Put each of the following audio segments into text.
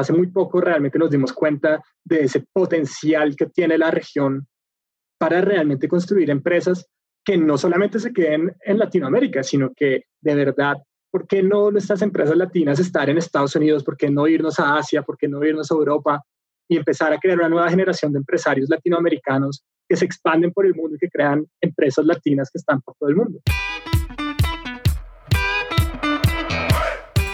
hace muy poco realmente nos dimos cuenta de ese potencial que tiene la región para realmente construir empresas que no solamente se queden en Latinoamérica, sino que de verdad, ¿por qué no nuestras empresas latinas estar en Estados Unidos? ¿Por qué no irnos a Asia? ¿Por qué no irnos a Europa? Y empezar a crear una nueva generación de empresarios latinoamericanos que se expanden por el mundo y que crean empresas latinas que están por todo el mundo.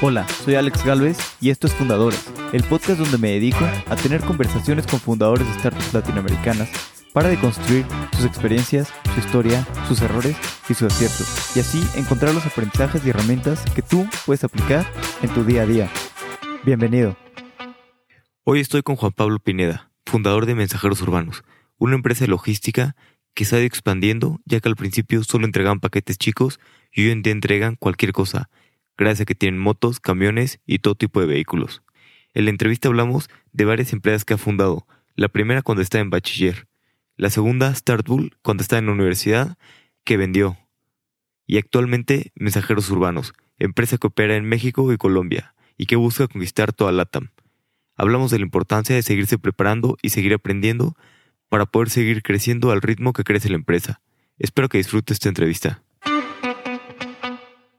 Hola, soy Alex Galvez y esto es Fundadores, el podcast donde me dedico a tener conversaciones con fundadores de startups latinoamericanas para deconstruir sus experiencias, su historia, sus errores y sus aciertos, y así encontrar los aprendizajes y herramientas que tú puedes aplicar en tu día a día. Bienvenido. Hoy estoy con Juan Pablo Pineda, fundador de Mensajeros Urbanos, una empresa de logística que se ha ido expandiendo, ya que al principio solo entregaban paquetes chicos y hoy en día entregan cualquier cosa, gracias a que tienen motos, camiones y todo tipo de vehículos. En la entrevista hablamos de varias empresas que ha fundado, la primera cuando estaba en bachiller, la segunda Startbull cuando estaba en la universidad, que vendió, y actualmente Mensajeros Urbanos, empresa que opera en México y Colombia, y que busca conquistar toda LATAM. Hablamos de la importancia de seguirse preparando y seguir aprendiendo para poder seguir creciendo al ritmo que crece la empresa. Espero que disfrutes esta entrevista.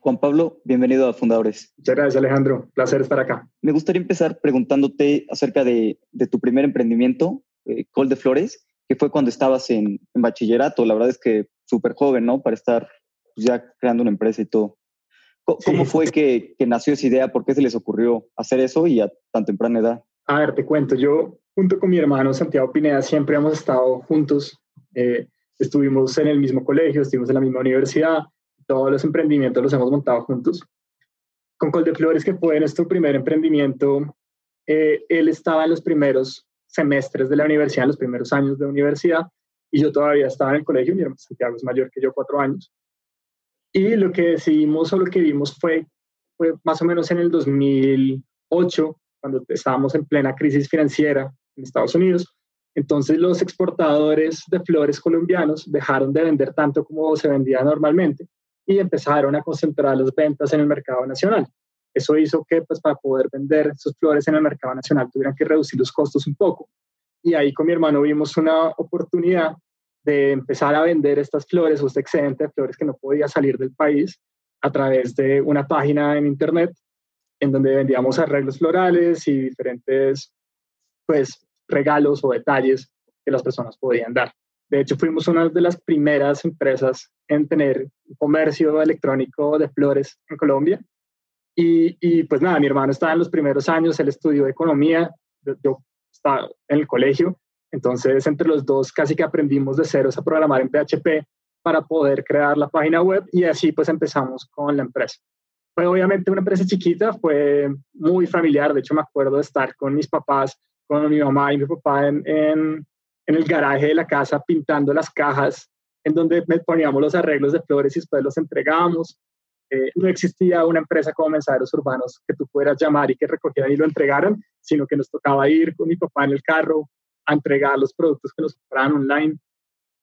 Juan Pablo, bienvenido a Fundadores. Muchas gracias, Alejandro. Placer estar acá. Me gustaría empezar preguntándote acerca de, tu primer emprendimiento, eh, Col de Flores, que fue cuando estabas en, bachillerato. La verdad es que súper joven, ¿no? Para estar pues, ya creando una empresa y todo. ¿Cómo, fue que, nació esa idea? ¿Por qué se les ocurrió hacer eso y a tan temprana edad? A ver, te cuento. Yo, junto con mi hermano Santiago Pineda, siempre hemos estado juntos. Eh, estuvimos en el mismo colegio, estuvimos en la misma universidad todos los emprendimientos los hemos montado juntos. Con Col de Flores, que fue nuestro primer emprendimiento, eh, él estaba en los primeros semestres de la universidad, en los primeros años de universidad, y yo todavía estaba en el colegio, mi hermano Santiago es mayor que yo, cuatro años. Y lo que decidimos o lo que vimos fue, fue más o menos en el 2008, cuando estábamos en plena crisis financiera en Estados Unidos. Entonces los exportadores de flores colombianos dejaron de vender tanto como se vendía normalmente y empezaron a concentrar las ventas en el mercado nacional. Eso hizo que pues, para poder vender sus flores en el mercado nacional tuvieran que reducir los costos un poco. Y ahí con mi hermano vimos una oportunidad de empezar a vender estas flores o este excedente de flores que no podía salir del país a través de una página en internet en donde vendíamos arreglos florales y diferentes pues regalos o detalles que las personas podían dar. De hecho, fuimos una de las primeras empresas en tener comercio electrónico de flores en Colombia. Y, y, pues nada, mi hermano estaba en los primeros años, él estudió economía, yo estaba en el colegio, entonces entre los dos casi que aprendimos de ceros a programar en PHP para poder crear la página web y así pues empezamos con la empresa. Fue obviamente una empresa chiquita, fue muy familiar, de hecho me acuerdo de estar con mis papás, con mi mamá y mi papá en, en en el garaje de la casa pintando las cajas en donde poníamos los arreglos de flores y después los entregábamos. Eh, no existía una empresa como Mensajeros Urbanos que tú pudieras llamar y que recogieran y lo entregaran, sino que nos tocaba ir con mi papá en el carro a entregar los productos que nos compraban online.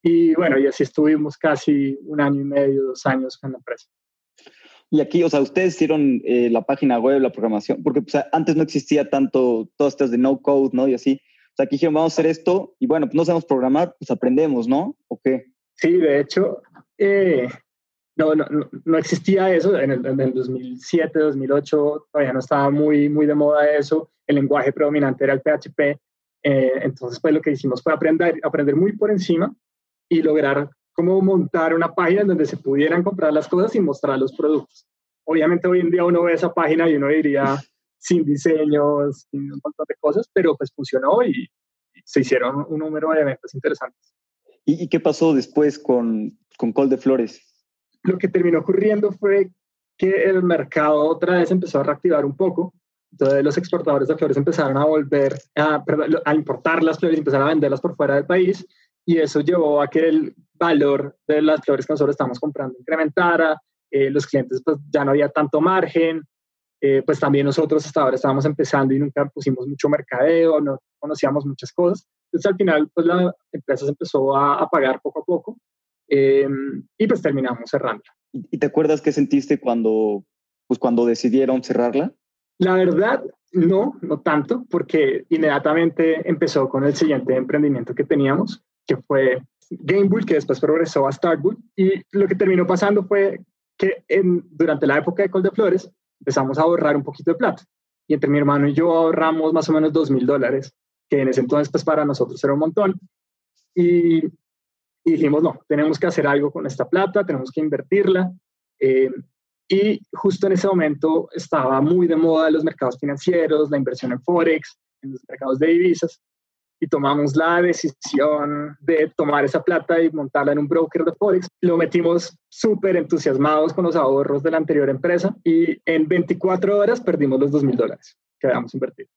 Y bueno, y así estuvimos casi un año y medio, dos años con la empresa. Y aquí, o sea, ustedes hicieron eh, la página web, la programación, porque antes no existía tanto todas estas de no code, ¿no? Y así. Sea, aquí dijeron, vamos a hacer esto y bueno, pues no sabemos programar, pues aprendemos, ¿no? ¿O qué? Sí, de hecho, eh, no, no, no, existía eso. En el, en el, 2007, 2008 todavía no estaba muy, muy de moda eso. El lenguaje predominante era el PHP. Eh, entonces, pues lo que hicimos fue aprender, aprender muy por encima y lograr cómo montar una página en donde se pudieran comprar las cosas y mostrar los productos. Obviamente hoy en día uno ve esa página y uno diría, sin diseños, sin un montón de cosas, pero pues funcionó y, se hicieron un número de eventos interesantes. ¿Y, qué pasó después con, con Col de Flores? Lo que terminó ocurriendo fue que el mercado otra vez empezó a reactivar un poco. Entonces los exportadores de flores empezaron a volver a, a importar las flores y empezar a venderlas por fuera del país. Y eso llevó a que el valor de las flores que nosotros estamos comprando incrementara. Eh, los clientes pues ya no había tanto margen, eh, pues también nosotros hasta ahora estábamos empezando y nunca pusimos mucho mercadeo, no conocíamos muchas cosas. Entonces al final pues la empresa se empezó a, pagar poco a poco em, y pues terminamos cerrando. ¿Y te acuerdas qué sentiste cuando, pues, cuando decidieron cerrarla? La verdad, No, no tanto, porque inmediatamente empezó con el siguiente emprendimiento que teníamos, que fue Gamebull, que después progresó a Startbull. Y lo que terminó pasando fue que en, durante la época de Col de Flores empezamos a ahorrar un poquito de plata. Y entre mi hermano y yo ahorramos más o menos dos mil dólares, que en ese entonces pues para nosotros era un montón. Y, dijimos, no, tenemos que hacer algo con esta plata, tenemos que invertirla. Eh, y justo en ese momento estaba muy de moda los mercados financieros, la inversión en Forex, en los mercados de divisas y tomamos la decisión de tomar esa plata y montarla en un broker de Forex. Lo metimos súper entusiasmados con los ahorros de la anterior empresa y en 24 horas perdimos los 2 mil dólares que habíamos invertido.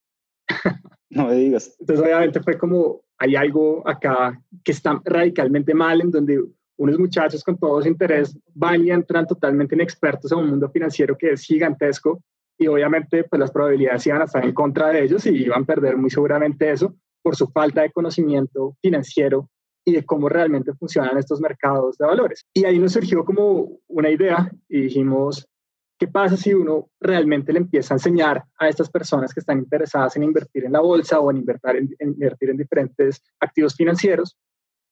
No me digas. Entonces obviamente fue como, hay algo acá que está radicalmente mal en donde unos muchachos con todo su interés van y entran totalmente inexpertos a un mundo financiero que es gigantesco y obviamente pues las probabilidades iban a estar en contra de ellos y iban a perder muy seguramente eso por su falta de conocimiento financiero y de cómo realmente funcionan estos mercados de valores. Y ahí nos surgió como una idea y dijimos, ¿qué pasa si uno realmente le empieza a enseñar a estas personas que están interesadas en invertir en la bolsa o en invertir en, en invertir en diferentes activos financieros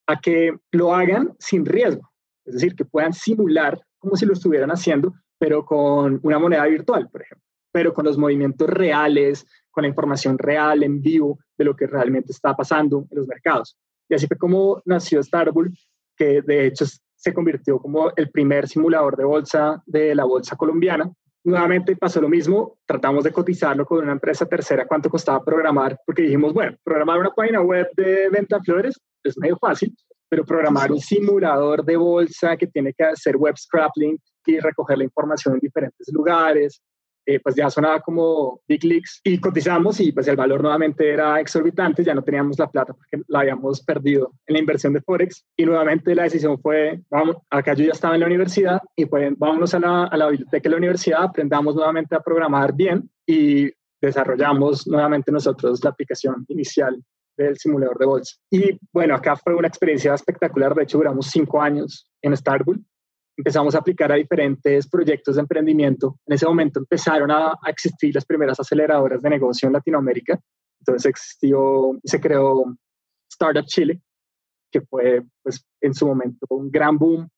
a que lo hagan sin riesgo? Es decir, que puedan simular como si lo estuvieran haciendo, pero con una moneda virtual, por ejemplo, pero con los movimientos reales, con la información real, en vivo, de lo que realmente está pasando en los mercados. Y así fue como nació Starbull, que de hecho se convirtió como el primer simulador de bolsa de la bolsa colombiana. Nuevamente pasó lo mismo, tratamos de cotizarlo con una empresa tercera, cuánto costaba programar, porque dijimos, bueno, programar una página web de venta de flores es medio fácil, pero programar un simulador de bolsa que tiene que hacer web scrapping y recoger la información en diferentes lugares, eh, pues ya sonaba como big leaks y cotizamos y pues el valor nuevamente era exorbitante, ya no teníamos la plata porque la habíamos perdido en la inversión de Forex y nuevamente la decisión fue, vamos, acá yo ya estaba en la universidad y pues vámonos a la, a la biblioteca de la universidad, aprendamos nuevamente a programar bien y desarrollamos nuevamente nosotros la aplicación inicial del simulador de bolsa. Y bueno, acá fue una experiencia espectacular, de hecho duramos cinco años en Starbull empezamos a aplicar a diferentes proyectos de emprendimiento. En ese momento empezaron a, existir las primeras aceleradoras de negocio en Latinoamérica. Entonces existió, se creó Startup Chile, que fue pues, en su momento un gran boom.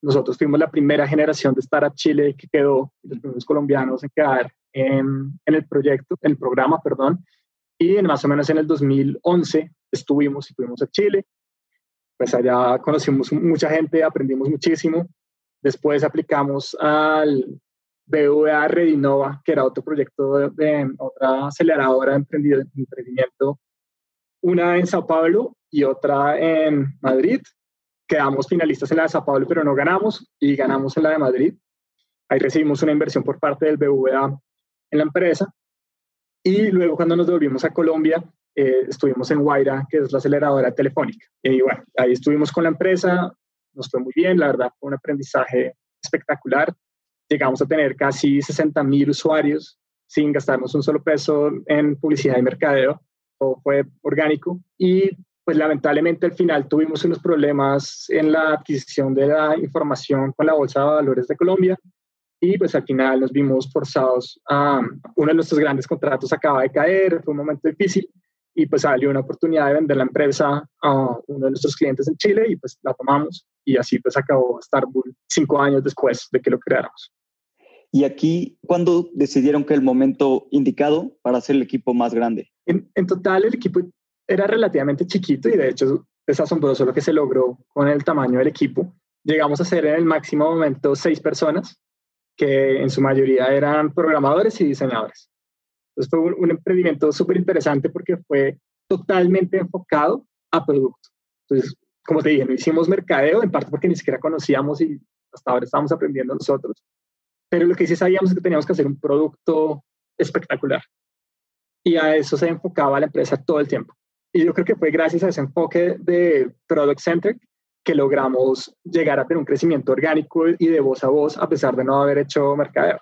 Nosotros fuimos la primera generación de Startup Chile que quedó, los primeros colombianos en quedar en, en el proyecto, en el programa, perdón. Y en, más o menos en el 2011 estuvimos y fuimos a Chile. Pues allá conocimos mucha gente, aprendimos muchísimo Después aplicamos al BVA Redinova, que era otro proyecto de, otra aceleradora de emprendimiento, una en Sao Paulo y otra en Madrid. Quedamos finalistas en la de Sao Paulo, pero no ganamos y ganamos en la de Madrid. Ahí recibimos una inversión por parte del BVA en la empresa. Y luego cuando nos volvimos a Colombia, eh, estuvimos en Guaira, que es la aceleradora telefónica. Y bueno, ahí estuvimos con la empresa, nos fue muy bien, la verdad fue un aprendizaje espectacular. Llegamos a tener casi 60 mil usuarios sin gastarnos un solo peso en publicidad y mercadeo, todo fue orgánico y pues lamentablemente al final tuvimos unos problemas en la adquisición de la información con la Bolsa de Valores de Colombia y pues al final nos vimos forzados a uno de nuestros grandes contratos acaba de caer, fue un momento difícil y pues salió una oportunidad de vender la empresa a uno de nuestros clientes en Chile y pues la tomamos y así pues acabó Starbull cinco años después de que lo creáramos. Y aquí, ¿cuándo decidieron que el momento indicado para hacer el equipo más grande? En, en total el equipo era relativamente chiquito y de hecho es asombroso lo que se logró con el tamaño del equipo. Llegamos a ser en el máximo momento seis personas, que en su mayoría eran programadores y diseñadores. Entonces fue un, emprendimiento súper interesante porque fue totalmente enfocado a producto. Entonces, como te dije, no hicimos mercadeo, en parte porque ni siquiera conocíamos y hasta ahora estamos aprendiendo nosotros. Pero lo que sí sabíamos es que teníamos que hacer un producto espectacular. Y a eso se enfocaba la empresa todo el tiempo. Y yo creo que fue gracias a ese enfoque de Product Centric que logramos llegar a tener un crecimiento orgánico y de voz a voz a pesar de no haber hecho mercadeo.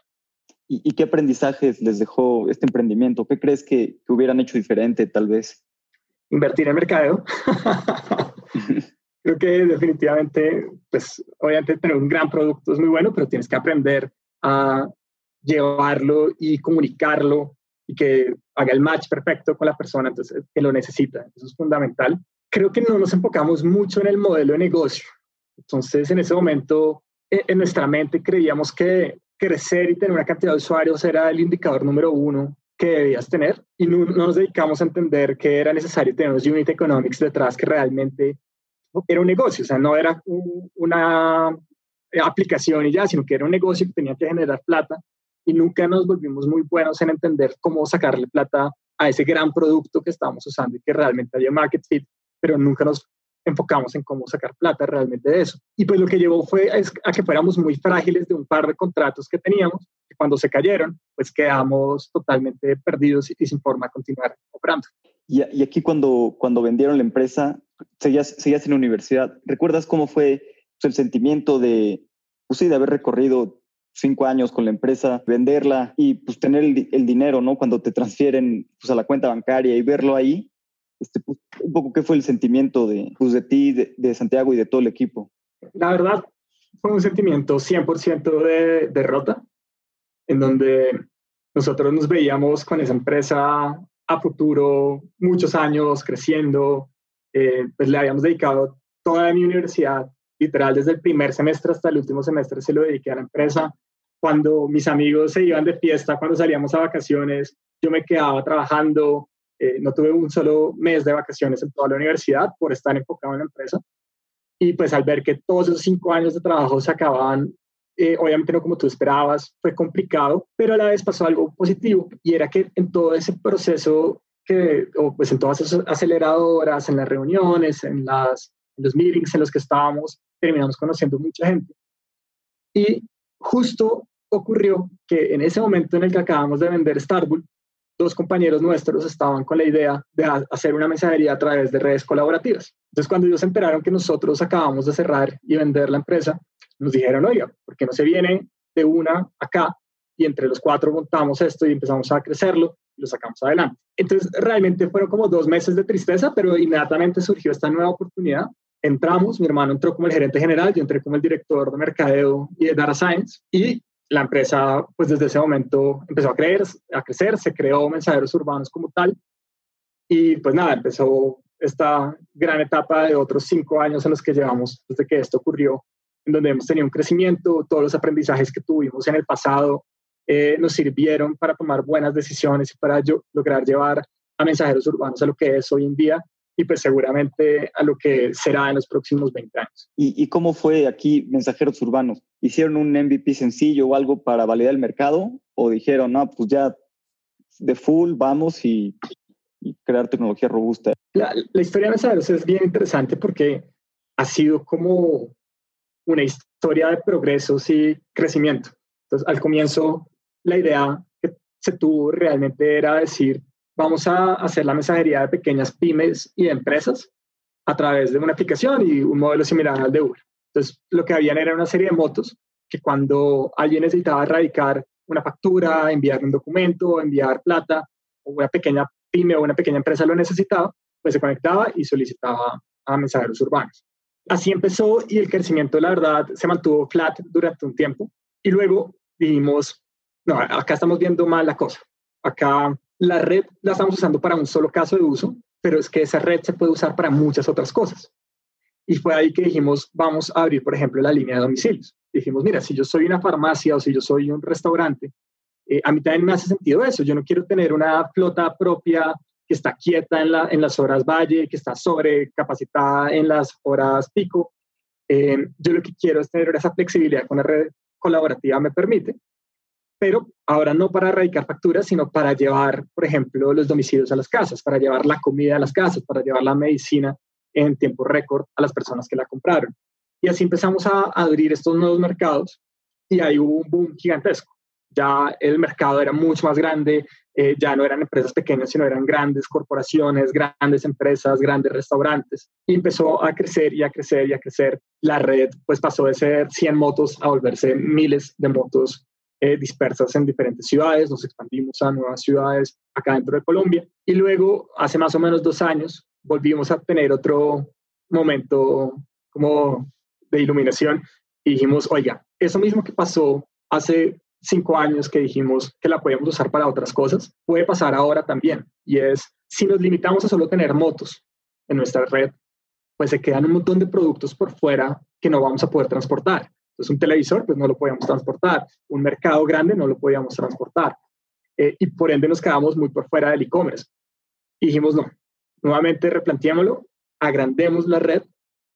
¿Y, qué aprendizajes les dejó este emprendimiento? ¿Qué crees que, hubieran hecho diferente tal vez? Invertir en mercadeo. Creo que definitivamente, pues obviamente tener un gran producto es muy bueno, pero tienes que aprender a llevarlo y comunicarlo y que haga el match perfecto con la persona entonces, que lo necesita. Eso es fundamental. Creo que no nos enfocamos mucho en el modelo de negocio. Entonces, en ese momento, e, en nuestra mente creíamos que crecer y tener una cantidad de usuarios era el indicador número uno que debías tener y no, nos dedicamos a entender que era necesario tener los unit economics detrás que realmente era un negocio, o sea, no era una aplicación y ya, sino que era un negocio que tenía que generar plata y nunca nos volvimos muy buenos en entender cómo sacarle plata a ese gran producto que estábamos usando y que realmente había market fit, pero nunca nos enfocamos en cómo sacar plata realmente de eso. Y pues lo que llevó fue a que fuéramos muy frágiles de un par de contratos que teníamos, que cuando se cayeron, pues quedamos totalmente perdidos y, sin forma de continuar operando. Y, aquí cuando, cuando vendieron la empresa, seguías, seguías en la universidad, ¿recuerdas cómo fue pues, el sentimiento de, pues de haber recorrido cinco años con la empresa, venderla y pues tener el, dinero, ¿no? Cuando te transfieren pues, a la cuenta bancaria y verlo ahí, este, pues, un poco qué fue el sentimiento de, pues, de ti, de, Santiago y de todo el equipo. La verdad, fue un sentimiento 100% de derrota, en donde nosotros nos veíamos con esa empresa a futuro, muchos años creciendo, eh, pues le habíamos dedicado toda mi universidad, literal, desde el primer semestre hasta el último semestre se lo dediqué a la empresa. Cuando mis amigos se iban de fiesta, cuando salíamos a vacaciones, yo me quedaba trabajando, eh, no tuve un solo mes de vacaciones en toda la universidad por estar enfocado en la empresa. Y pues al ver que todos esos cinco años de trabajo se acababan, eh, obviamente no como tú esperabas, fue complicado, pero a la vez pasó algo positivo y era que en todo ese proceso, que, o pues en todas esas aceleradoras, en las reuniones, en, las, en los meetings en los que estábamos, terminamos conociendo mucha gente. Y justo ocurrió que en ese momento en el que acabamos de vender Starbull, dos compañeros nuestros estaban con la idea de hacer una mensajería a través de redes colaborativas. Entonces, cuando ellos se enteraron que nosotros acabamos de cerrar y vender la empresa, nos dijeron, oiga, ¿por qué no se viene de una acá? Y entre los cuatro montamos esto y empezamos a crecerlo y lo sacamos adelante. Entonces, realmente fueron como dos meses de tristeza, pero inmediatamente surgió esta nueva oportunidad. Entramos, mi hermano entró como el gerente general, yo entré como el director de mercadeo y de data science y la empresa, pues desde ese momento empezó a, creer, a crecer, se creó mensajeros urbanos como tal. Y pues nada, empezó esta gran etapa de otros cinco años en los que llevamos desde que esto ocurrió, en donde hemos tenido un crecimiento, todos los aprendizajes que tuvimos en el pasado eh, nos sirvieron para tomar buenas decisiones y para yo, lograr llevar a mensajeros urbanos a lo que es hoy en día y pues seguramente a lo que será en los próximos 20 años. ¿Y, cómo fue aquí Mensajeros Urbanos? ¿Hicieron un MVP sencillo o algo para validar el mercado? ¿O dijeron, no, pues ya de full vamos y, crear tecnología robusta? La, historia de Mensajeros es bien interesante porque ha sido como una historia de progresos y crecimiento. Entonces, al comienzo, la idea que se tuvo realmente era decir, vamos a hacer la mensajería de pequeñas pymes y empresas a través de una aplicación y un modelo similar al de Uber. Entonces, lo que habían era una serie de motos que cuando alguien necesitaba erradicar una factura, enviar un documento, enviar plata, o una pequeña pyme o una pequeña empresa lo necesitaba, pues se conectaba y solicitaba a mensajeros urbanos. Así empezó y el crecimiento, la verdad, se mantuvo flat durante un tiempo. Y luego dijimos, no, acá estamos viendo mal la cosa. Acá la red la estamos usando para un solo caso de uso, pero es que esa red se puede usar para muchas otras cosas. Y fue ahí que dijimos, vamos a abrir, por ejemplo, la línea de domicilios. Dijimos, mira, si yo soy una farmacia o si yo soy un restaurante, eh, a mí también me hace sentido eso. Yo no quiero tener una flota propia que está quieta en, la, en las horas valle, que está sobrecapacitada en las horas pico. Eh, yo lo que quiero es tener esa flexibilidad con la red colaborativa me permite pero ahora no para erradicar facturas, sino para llevar, por ejemplo, los domicilios a las casas, para llevar la comida a las casas, para llevar la medicina en tiempo récord a las personas que la compraron. Y así empezamos a abrir estos nuevos mercados y ahí hubo un boom gigantesco. Ya el mercado era mucho más grande, eh, ya no eran empresas pequeñas, sino eran grandes corporaciones, grandes empresas, grandes restaurantes. Y empezó a crecer y a crecer y a crecer. La red pues pasó de ser 100 motos a volverse miles de motos eh, dispersas en diferentes ciudades, nos expandimos a nuevas ciudades acá dentro de Colombia y luego hace más o menos dos años volvimos a tener otro momento como de iluminación y dijimos, oiga, eso mismo que pasó hace cinco años que dijimos que la podíamos usar para otras cosas, puede pasar ahora también. Y es, si nos limitamos a solo tener motos en nuestra red, pues se quedan un montón de productos por fuera que no vamos a poder transportar. Entonces, un televisor, pues no lo podíamos transportar. Un mercado grande no lo podíamos transportar. Eh, y por ende nos quedamos muy por fuera del e-commerce. Dijimos, no, nuevamente replanteémoslo, agrandemos la red.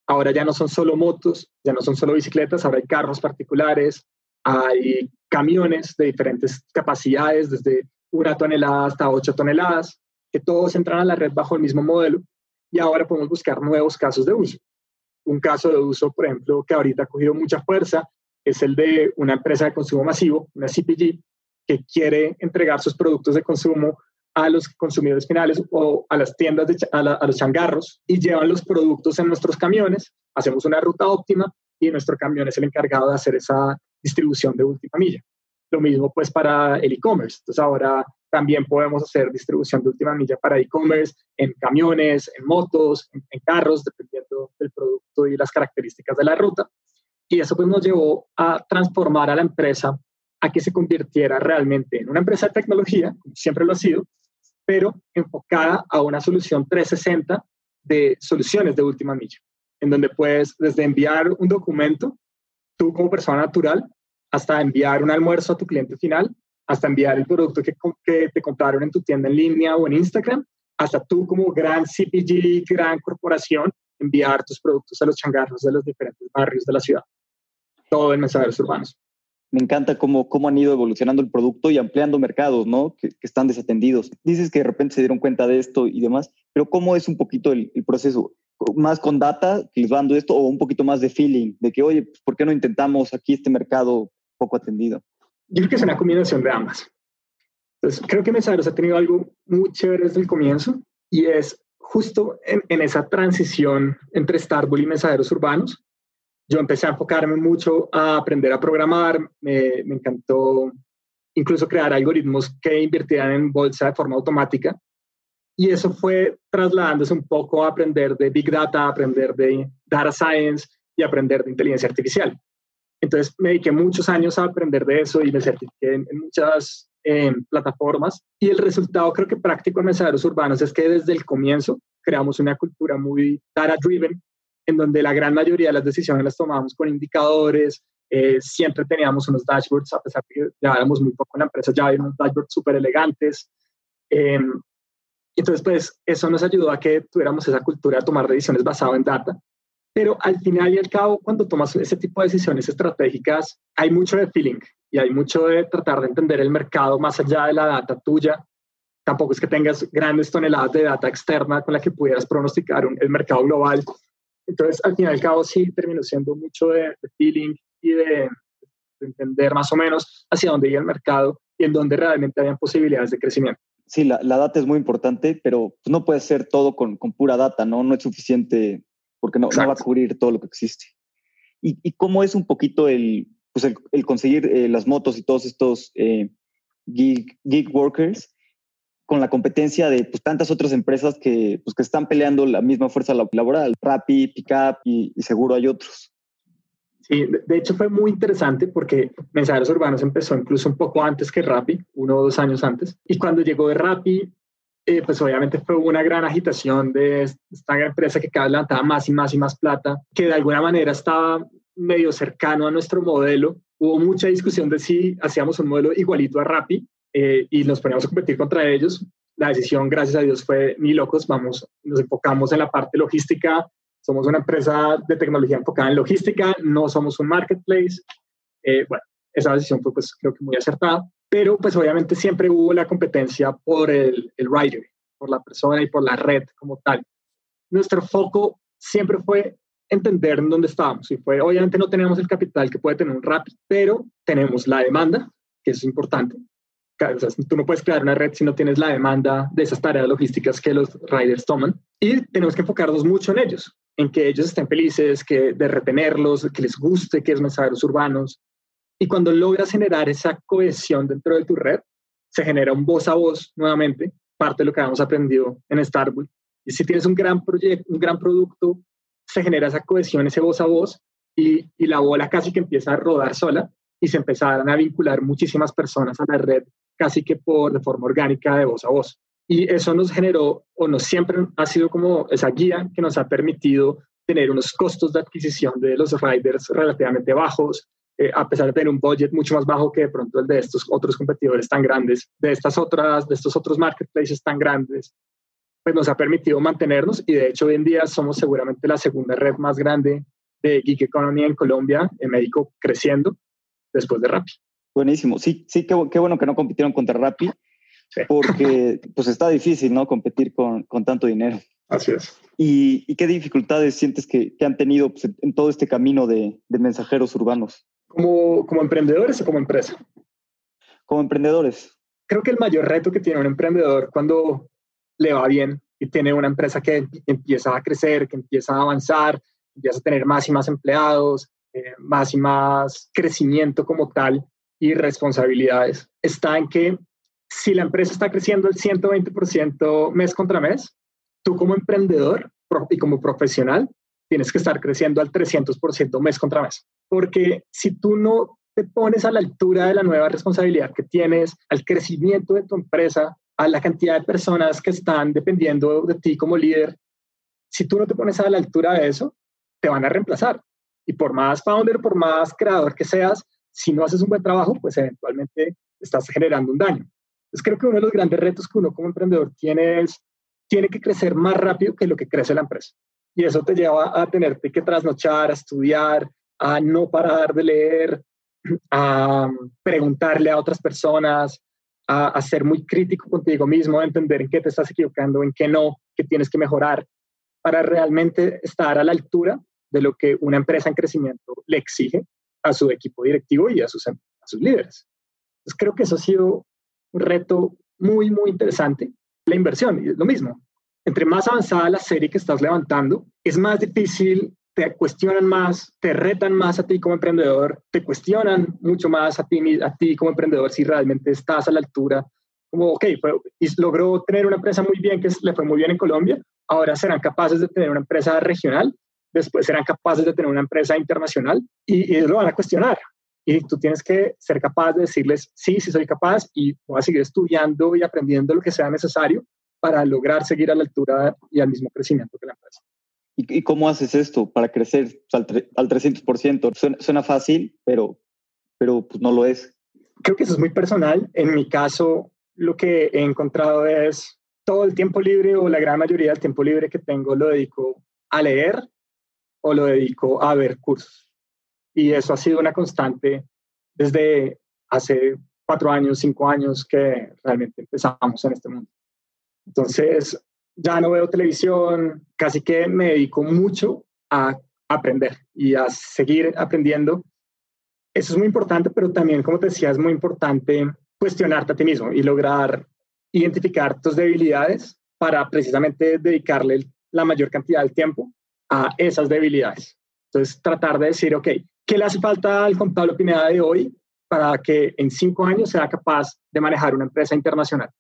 Ahora ya no son solo motos, ya no son solo bicicletas, ahora hay carros particulares, hay camiones de diferentes capacidades, desde una tonelada hasta ocho toneladas, que todos entran a la red bajo el mismo modelo y ahora podemos buscar nuevos casos de uso. Un caso de uso, por ejemplo, que ahorita ha cogido mucha fuerza, es el de una empresa de consumo masivo, una CPG, que quiere entregar sus productos de consumo a los consumidores finales o a las tiendas, a, los changarros y llevan los productos en nuestros camiones, hacemos una ruta óptima y nuestro camión es el encargado de hacer esa distribución de última milla. Lo mismo pues para el e-commerce. Entonces ahora también podemos hacer distribución de última milla para e-commerce en camiones, en motos, en, carros, dependiendo del producto y las características de la ruta. Y eso pues nos llevó a transformar a la empresa a que se convirtiera realmente en una empresa de tecnología, como siempre lo ha sido, pero enfocada a una solución 360 de soluciones de última milla, en donde puedes desde enviar un documento, tú como persona natural, hasta enviar un almuerzo a tu cliente final, hasta enviar el producto que, que te compraron en tu tienda en línea o en Instagram, hasta tú como gran CPG, gran corporación, enviar tus productos a los changarros de los diferentes barrios de la ciudad. Todo en mensajeros urbanos me encanta cómo, cómo han ido evolucionando el producto y ampliando mercados, ¿no? Que, están desatendidos. Dices que de repente se dieron cuenta de esto y demás, pero ¿cómo es un poquito el, proceso? ¿Más con data que les dando esto o un poquito más de feeling? De que, oye, pues, ¿por qué no intentamos aquí este mercado poco atendido? Yo creo que es una combinación de ambas. Entonces, creo que Mensajeros ha tenido algo muy chévere desde el comienzo y es justo en, en esa transición entre Starbull y mensajeros urbanos, yo empecé a enfocarme mucho a aprender a programar, me, me encantó incluso crear algoritmos que invirtieran en bolsa de forma automática. Y eso fue trasladándose un poco a aprender de Big Data, aprender de Data Science y aprender de inteligencia artificial. Entonces me dediqué muchos años a aprender de eso y me certifiqué en, muchas plataformas. Y el resultado creo que práctico en mensajeros urbanos es que desde el comienzo creamos una cultura muy data-driven en donde la gran mayoría de las decisiones las tomábamos con indicadores, eh, siempre teníamos unos dashboards, a pesar de que llevábamos muy poco en la empresa, ya había unos dashboards súper elegantes. Em, entonces, pues eso nos ayudó a que tuviéramos esa cultura de tomar decisiones basado en data. Pero al final y al cabo, cuando tomas ese tipo de decisiones estratégicas, hay mucho de feeling y hay mucho de tratar de entender el mercado más allá de la data tuya. Tampoco es que tengas grandes toneladas de data externa con la que pudieras pronosticar el mercado global, entonces, al fin y al cabo, sí terminó siendo mucho de, feeling y de, entender más o menos hacia dónde iba el mercado y en dónde realmente habían posibilidades de crecimiento. Sí, la, data es muy importante, pero no puede ser todo con, pura data, ¿no? No es suficiente porque no, va a cubrir todo lo que existe. ¿Y, cómo es un poquito el, pues el, conseguir eh, las motos y todos estos eh, gig, gig workers con la competencia de pues, tantas otras empresas que, pues, que están peleando la misma fuerza laboral, Rappi, Pickup y, y seguro hay otros. De hecho fue muy interesante porque Mensajeros Urbanos empezó incluso un poco antes que Rappi, uno o dos años antes. Y cuando llegó de Rappi, eh, pues obviamente fue una gran agitación de esta empresa que cada vez levantaba más y más y más plata, que de alguna manera estaba medio cercano a nuestro modelo. Hubo mucha discusión de si hacíamos un modelo igualito a Rappi eh, y nos poníamos a competir contra ellos. La decisión, gracias a Dios, fue ni locos, vamos, nos enfocamos en la parte logística, somos una empresa de tecnología enfocada en logística, no somos un marketplace. Eh, bueno, esa decisión fue pues creo que muy acertada, pero pues obviamente siempre hubo la competencia por el, el rider, por la persona y por la red como tal. Nuestro foco siempre fue entender en dónde estábamos y fue, obviamente no tenemos el capital que puede tener un Rappi, pero tenemos la demanda, que es importante, tú no puedes crear una red si no tienes la demanda de esas tareas logísticas que los riders toman. Y tenemos que enfocarnos mucho en ellos, en que ellos estén felices, que de retenerlos, que les guste, que es mensajeros urbanos. Y cuando logras generar esa cohesión dentro de tu red, se genera un voz a voz nuevamente, parte de lo que habíamos aprendido en Starbucks. Y si tienes un gran proyecto, un gran producto, se genera esa cohesión, ese voz a voz, y, y la bola casi que empieza a rodar sola y se empezaran a vincular muchísimas personas a la red, casi que por de forma orgánica de voz a voz. Y eso nos generó, o nos siempre ha sido como esa guía que nos ha permitido tener unos costos de adquisición de los riders relativamente bajos, eh, a pesar de tener un budget mucho más bajo que de pronto el de estos otros competidores tan grandes, de estas otras, de estos otros marketplaces tan grandes, pues nos ha permitido mantenernos y de hecho hoy en día somos seguramente la segunda red más grande de Geek Economy en Colombia, en México creciendo después de Rappi. Buenísimo, sí, sí, qué, qué bueno que no compitieron contra Rappi, porque pues está difícil, ¿no? Competir con, con tanto dinero. Así es. ¿Y, y qué dificultades sientes que, que han tenido pues, en todo este camino de, de mensajeros urbanos? ¿Como, ¿Como emprendedores o como empresa? Como emprendedores. Creo que el mayor reto que tiene un emprendedor cuando le va bien y tiene una empresa que empieza a crecer, que empieza a avanzar, empieza a tener más y más empleados, eh, más y más crecimiento como tal y responsabilidades, está en que si la empresa está creciendo el 120% mes contra mes, tú como emprendedor y como profesional tienes que estar creciendo al 300% mes contra mes. Porque si tú no te pones a la altura de la nueva responsabilidad que tienes, al crecimiento de tu empresa, a la cantidad de personas que están dependiendo de ti como líder, si tú no te pones a la altura de eso, te van a reemplazar. Y por más founder, por más creador que seas, si no haces un buen trabajo, pues eventualmente estás generando un daño. Entonces creo que uno de los grandes retos que uno como emprendedor tiene es, tiene que crecer más rápido que lo que crece la empresa. Y eso te lleva a tenerte que trasnochar, a estudiar, a no parar de leer, a preguntarle a otras personas, a, ser muy crítico contigo mismo, a entender en qué te estás equivocando, en qué no, qué tienes que mejorar, para realmente estar a la altura de lo que una empresa en crecimiento le exige a su equipo directivo y a sus, a sus líderes. Entonces creo que eso ha sido un reto muy, muy interesante. La inversión, y lo mismo. Entre más avanzada la serie que estás levantando, es más difícil te cuestionan más, te retan más a ti como emprendedor, te cuestionan mucho más a ti, a ti como emprendedor si realmente estás a la altura. Como, ok, logró tener una empresa muy bien, que le fue muy bien en Colombia, ahora serán capaces de tener una empresa regional, después serán capaces de tener una empresa internacional y, y lo van a cuestionar. Y tú tienes que ser capaz de decirles, sí, sí soy capaz y voy a seguir estudiando y aprendiendo lo que sea necesario para lograr seguir a la altura y al mismo crecimiento que la empresa. ¿Y, cómo haces esto para crecer al, al 300%? Suena, fácil, pero, pero pues no lo es. Creo que eso es muy personal. En mi caso, lo que he encontrado es todo el tiempo libre o la gran mayoría del tiempo libre que tengo lo dedico a leer o lo dedico a ver cursos. Y eso ha sido una constante desde hace cuatro años, cinco años que realmente empezamos en este mundo. Entonces, ya no veo televisión, casi que me dedico mucho a aprender y a seguir aprendiendo. Eso es muy importante, pero también, como te decía, es muy importante cuestionarte a ti mismo y lograr identificar tus debilidades para precisamente dedicarle la mayor cantidad del tiempo a esas debilidades. Entonces, tratar de decir, ok, ¿qué le hace falta al contable Pineda de hoy para que en cinco años sea capaz de manejar una empresa internacional?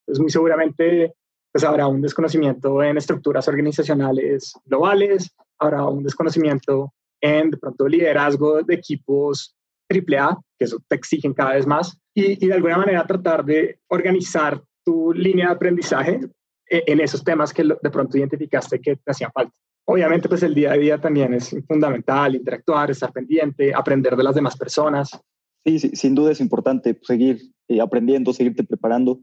Entonces, muy seguramente pues habrá un desconocimiento en estructuras organizacionales globales, habrá un desconocimiento en de pronto liderazgo de equipos AAA, que eso te exigen cada vez más, y, y de alguna manera tratar de organizar tu línea de aprendizaje e, en esos temas que de pronto identificaste que te hacían falta. Obviamente, pues el día a día también es fundamental, interactuar, estar pendiente, aprender de las demás personas. Sí, sin duda es importante seguir eh, aprendiendo, seguirte preparando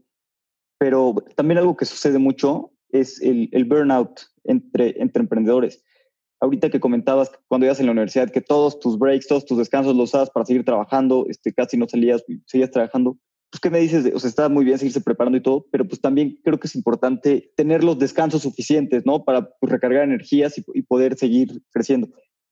pero también algo que sucede mucho es el, el burnout entre, entre emprendedores. Ahorita que comentabas cuando ibas en la universidad que todos tus breaks, todos tus descansos los usabas para seguir trabajando, este, casi no salías, seguías trabajando. Pues, ¿qué me dices? o sea, está muy bien seguirse preparando y todo, pero pues también creo que es importante tener los descansos suficientes, ¿no? Para pues, recargar energías y, y, poder seguir creciendo.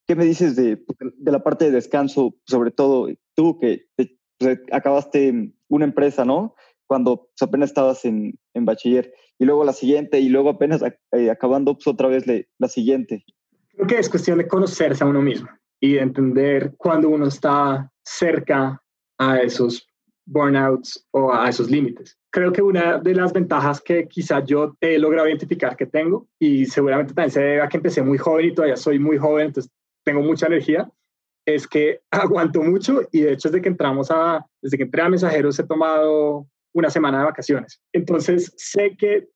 ¿Qué me dices de, de, la parte de descanso, sobre todo tú que te, pues, acabaste una empresa, ¿no? cuando pues, apenas estabas en, en, bachiller, y luego la siguiente, y luego apenas eh, acabando pues, otra vez le, la siguiente. Creo que es cuestión de conocerse a uno mismo y de entender cuando uno está cerca a esos burnouts o a esos límites. Creo que una de las ventajas que quizá yo he logrado identificar que tengo, y seguramente también se debe a que empecé muy joven y todavía soy muy joven, entonces tengo mucha energía, es que aguanto mucho y de hecho desde que entramos a, desde que entré a mensajeros he tomado una semana de vacaciones. Entonces sé que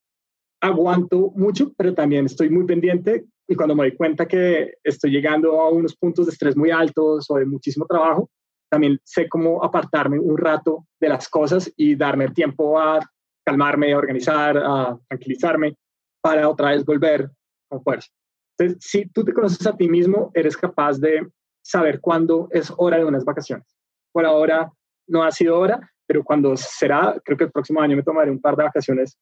aguanto mucho, pero también estoy muy pendiente y cuando me doy cuenta que estoy llegando a unos puntos de estrés muy altos o de muchísimo trabajo, también sé cómo apartarme un rato de las cosas y darme tiempo a calmarme, a organizar, a tranquilizarme para otra vez volver con fuerza. Entonces, si tú te conoces a ti mismo, eres capaz de saber cuándo es hora de unas vacaciones. Por ahora no ha sido hora, pero cuando será, creo que el próximo año me tomaré un par de vacaciones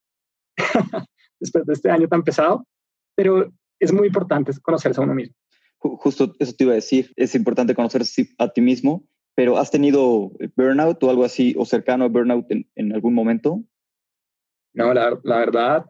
después de este año tan pesado, pero es muy importante conocerse a uno mismo. Justo eso te iba a decir, es importante conocerse a ti mismo, pero ¿has tenido burnout o algo así, o cercano a burnout en, algún momento? No, la, la, verdad,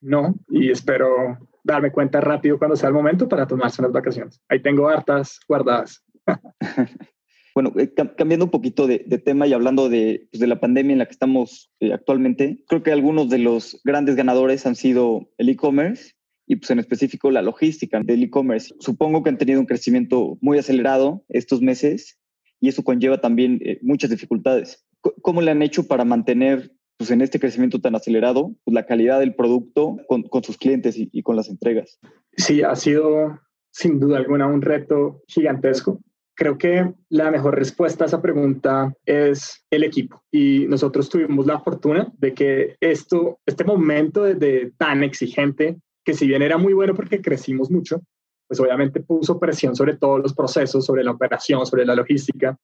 no, y espero darme cuenta rápido cuando sea el momento para tomarse unas vacaciones. Ahí tengo hartas guardadas. Bueno, eh, cambiando un poquito de, tema y hablando de, pues, de, la pandemia en la que estamos eh, actualmente, creo que algunos de los grandes ganadores han sido el e-commerce y pues en específico la logística del e-commerce. Supongo que han tenido un crecimiento muy acelerado estos meses y eso conlleva también eh, muchas dificultades. ¿Cómo le han hecho para mantener pues, en este crecimiento tan acelerado pues, la calidad del producto con, con sus clientes y, y con las entregas? Sí, ha sido sin duda alguna un reto gigantesco Creo que la mejor respuesta a esa pregunta es el equipo. Y nosotros tuvimos la fortuna de que esto, este momento de, tan exigente, que si bien era muy bueno porque crecimos mucho, pues obviamente puso presión sobre todos los procesos, sobre la operación, sobre la logística.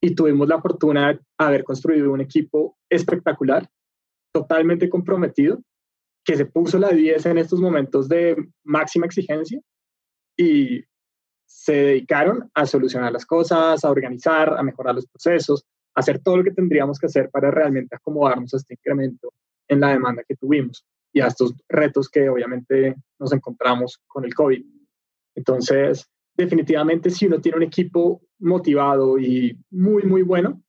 Y tuvimos la fortuna de haber construido un equipo espectacular, totalmente comprometido, que se puso la 10 en estos momentos de máxima exigencia y se dedicaron a solucionar las cosas, a organizar, a mejorar los procesos, a hacer todo lo que tendríamos que hacer para realmente acomodarnos a este incremento en la demanda que tuvimos y a estos retos que obviamente nos encontramos con el COVID. Entonces, definitivamente si uno tiene un equipo motivado y muy, muy bueno,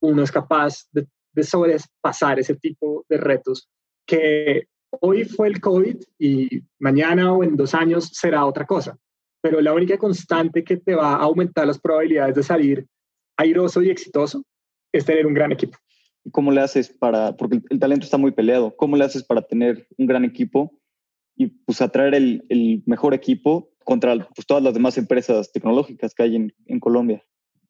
uno es capaz de, de sobrepasar ese tipo de retos que hoy fue el COVID y mañana o en dos años será otra cosa pero la única constante que te va a aumentar las probabilidades de salir airoso y exitoso es tener un gran equipo. ¿Y cómo le haces para, porque el, talento está muy peleado, cómo le haces para tener un gran equipo y pues atraer el, el mejor equipo contra pues, todas las demás empresas tecnológicas que hay en, en Colombia?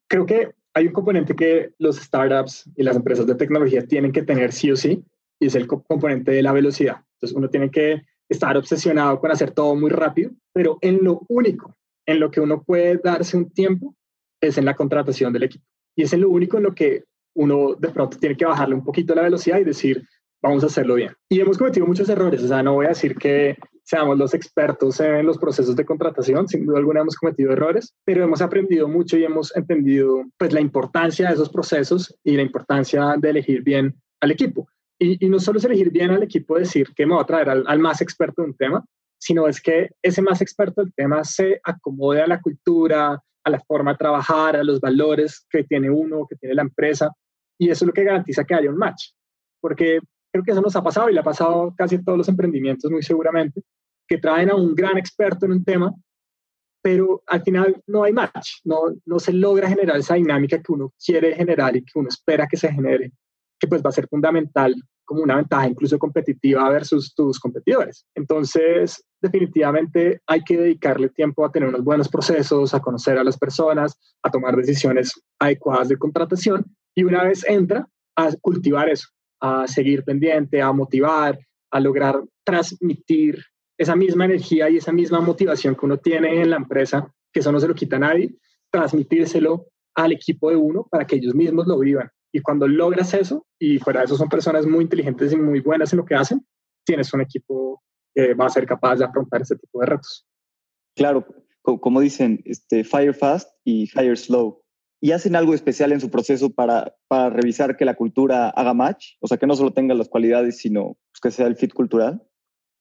Creo que hay un componente que los startups y las empresas de tecnología tienen que tener sí o sí, y es el componente de la velocidad. Entonces uno tiene que estar obsesionado con hacer todo muy rápido, pero en lo único en lo que uno puede darse un tiempo es en la contratación del equipo. Y es en lo único en lo que uno de pronto tiene que bajarle un poquito la velocidad y decir, vamos a hacerlo bien. Y hemos cometido muchos errores, o sea, no voy a decir que seamos los expertos en los procesos de contratación, sin duda alguna hemos cometido errores, pero hemos aprendido mucho y hemos entendido pues la importancia de esos procesos y la importancia de elegir bien al equipo. Y, no solo es elegir bien al equipo, decir que me voy a traer al, más experto en un tema, sino es que ese más experto del tema se acomode a la cultura, a la forma de trabajar, a los valores que tiene uno, que tiene la empresa, y eso es lo que garantiza que haya un match. Porque creo que eso nos ha pasado y le ha pasado casi a todos los emprendimientos muy seguramente, que traen a un gran experto en un tema, pero al final no hay match, no, no se logra generar esa dinámica que uno quiere generar y que uno espera que se genere que pues va a ser fundamental como una ventaja incluso competitiva versus tus competidores. Entonces, definitivamente hay que dedicarle tiempo a tener unos buenos procesos, a conocer a las personas, a tomar decisiones adecuadas de contratación y una vez entra a cultivar eso, a seguir pendiente, a motivar, a lograr transmitir esa misma energía y esa misma motivación que uno tiene en la empresa, que eso no se lo quita a nadie, transmitírselo al equipo de uno para que ellos mismos lo vivan. Y cuando logras eso, y fuera de eso son personas muy inteligentes y muy buenas en lo que hacen, tienes un equipo que va a ser capaz de afrontar ese tipo de retos. Claro, como dicen, este, fire fast y hire slow. ¿Y hacen algo especial en su proceso para, para revisar que la cultura haga match? O sea, que no solo tenga las cualidades, sino pues, que sea el fit cultural.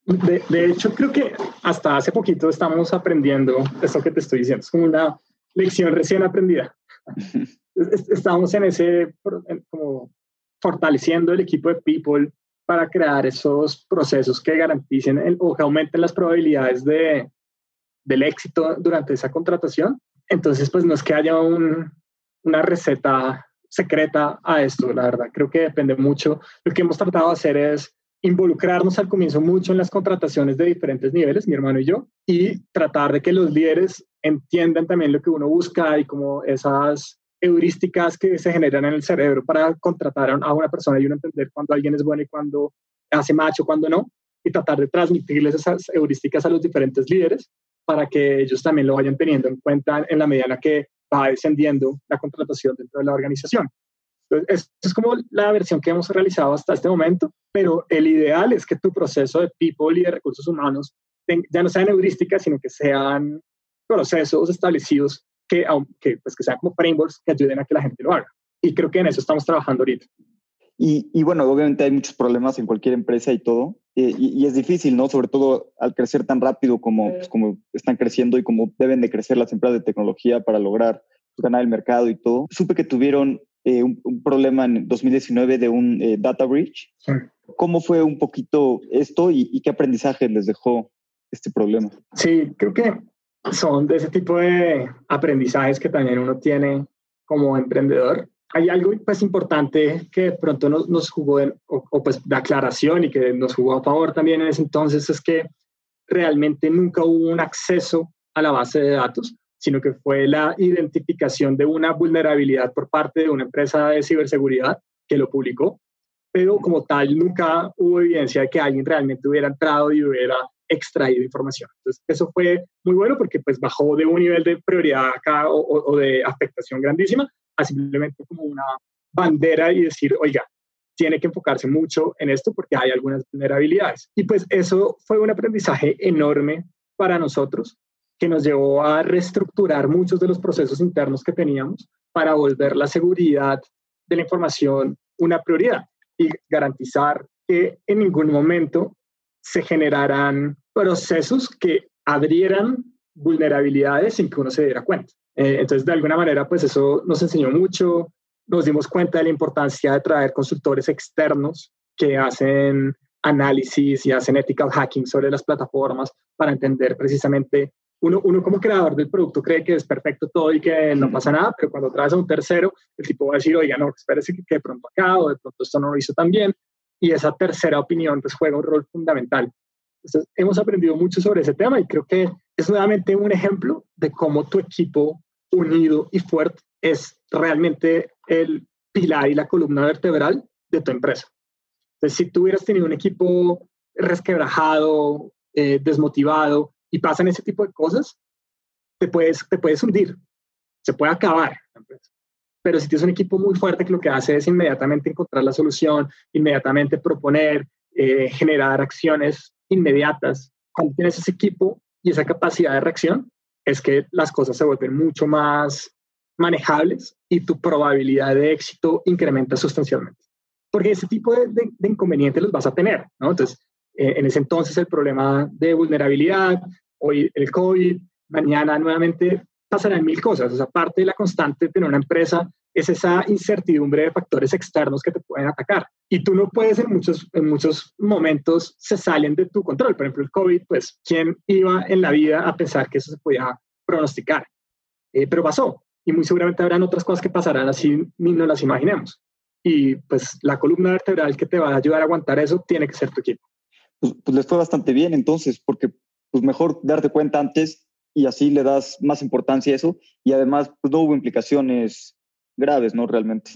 De, de, hecho, creo que hasta hace poquito estamos aprendiendo esto que te estoy diciendo. Es como una lección recién aprendida. estamos en ese, como fortaleciendo el equipo de people para crear esos procesos que garanticen o que aumenten las probabilidades de, del éxito durante esa contratación. Entonces, pues no es que haya una receta secreta a esto, la verdad. Creo que depende mucho. Lo que hemos tratado de hacer es involucrarnos al comienzo mucho en las contrataciones de diferentes niveles, mi hermano y yo, y tratar de que los líderes entiendan también lo que uno busca y como esas heurísticas que se generan en el cerebro para contratar a una persona y uno entender cuando alguien es bueno y cuando hace macho, cuando no, y tratar de transmitirles esas heurísticas a los diferentes líderes para que ellos también lo vayan teniendo en cuenta en la medida en la que va descendiendo la contratación dentro de la organización. Entonces, es como la versión que hemos realizado hasta este momento, pero el ideal es que tu proceso de people y de recursos humanos ya no sean heurísticas, sino que sean procesos establecidos que, aunque, pues, que sean como frameworks que ayuden a que la gente lo haga. Y creo que en eso estamos trabajando ahorita. Y, y bueno, obviamente hay muchos problemas en cualquier empresa y todo, eh, y, es difícil, ¿no? Sobre todo al crecer tan rápido como, pues, como están creciendo y como deben de crecer las empresas de tecnología para lograr pues, ganar el mercado y todo. Supe que tuvieron eh, un, problema en 2019 de un eh, data breach. ¿Cómo fue un poquito esto y, qué aprendizaje les dejó este problema? Sí, creo que son de ese tipo de aprendizajes que también uno tiene como emprendedor. Hay algo pues importante que de pronto nos, nos jugó o, pues de aclaración y que nos jugó a favor también en ese entonces es que realmente nunca hubo un acceso a la base de datos sino que fue la identificación de una vulnerabilidad por parte de una empresa de ciberseguridad que lo publicó, pero como tal nunca hubo evidencia de que alguien realmente hubiera entrado y hubiera extraído información. Entonces, eso fue muy bueno porque pues bajó de un nivel de prioridad acá o, de afectación grandísima a simplemente como una bandera y decir, oiga, tiene que enfocarse mucho en esto porque hay algunas vulnerabilidades. Y pues eso fue un aprendizaje enorme para nosotros que nos llevó a reestructurar muchos de los procesos internos que teníamos para volver la seguridad de la información una prioridad y garantizar que en ningún momento se generaran procesos que abrieran vulnerabilidades sin que uno se diera cuenta. Eh, entonces, de alguna manera, pues eso nos enseñó mucho, nos dimos cuenta de la importancia de traer consultores externos que hacen análisis y hacen ethical hacking sobre las plataformas para entender precisamente uno, uno como creador del producto cree que es perfecto todo y que no pasa nada, pero cuando traes a un tercero, el tipo va a decir, oiga, no, espérese que, que de pronto acá o de pronto esto no lo hizo tan bien. Y esa tercera opinión pues juega un rol fundamental. Entonces, hemos aprendido mucho sobre ese tema y creo que es nuevamente un ejemplo de cómo tu equipo unido y fuerte es realmente el pilar y la columna vertebral de tu empresa. Entonces, si tú hubieras tenido un equipo resquebrajado, eh, desmotivado, y pasan ese tipo de cosas, te puedes, te puedes hundir, se puede acabar Pero si tienes un equipo muy fuerte que lo que hace es inmediatamente encontrar la solución, inmediatamente proponer, eh, generar acciones inmediatas, cuando tienes ese equipo y esa capacidad de reacción, es que las cosas se vuelven mucho más manejables y tu probabilidad de éxito incrementa sustancialmente. Porque ese tipo de, de inconvenientes los vas a tener, ¿no? Entonces, eh, en ese entonces el problema de vulnerabilidad, hoy el COVID, mañana nuevamente pasarán mil cosas. O sea, parte de la constante de tener una empresa es esa incertidumbre de factores externos que te pueden atacar. Y tú no puedes en muchos, en muchos momentos se salen de tu control. Por ejemplo, el COVID, pues, ¿quién iba en la vida a pensar que eso se podía pronosticar? Eh, pero pasó. Y muy seguramente habrán otras cosas que pasarán así ni no las imaginemos. Y pues la columna vertebral que te va a ayudar a aguantar eso tiene que ser tu equipo pues, pues, les fue bastante bien entonces, porque pues mejor darte cuenta antes y así le das más importancia a eso y además pues no hubo implicaciones graves, ¿no? Realmente.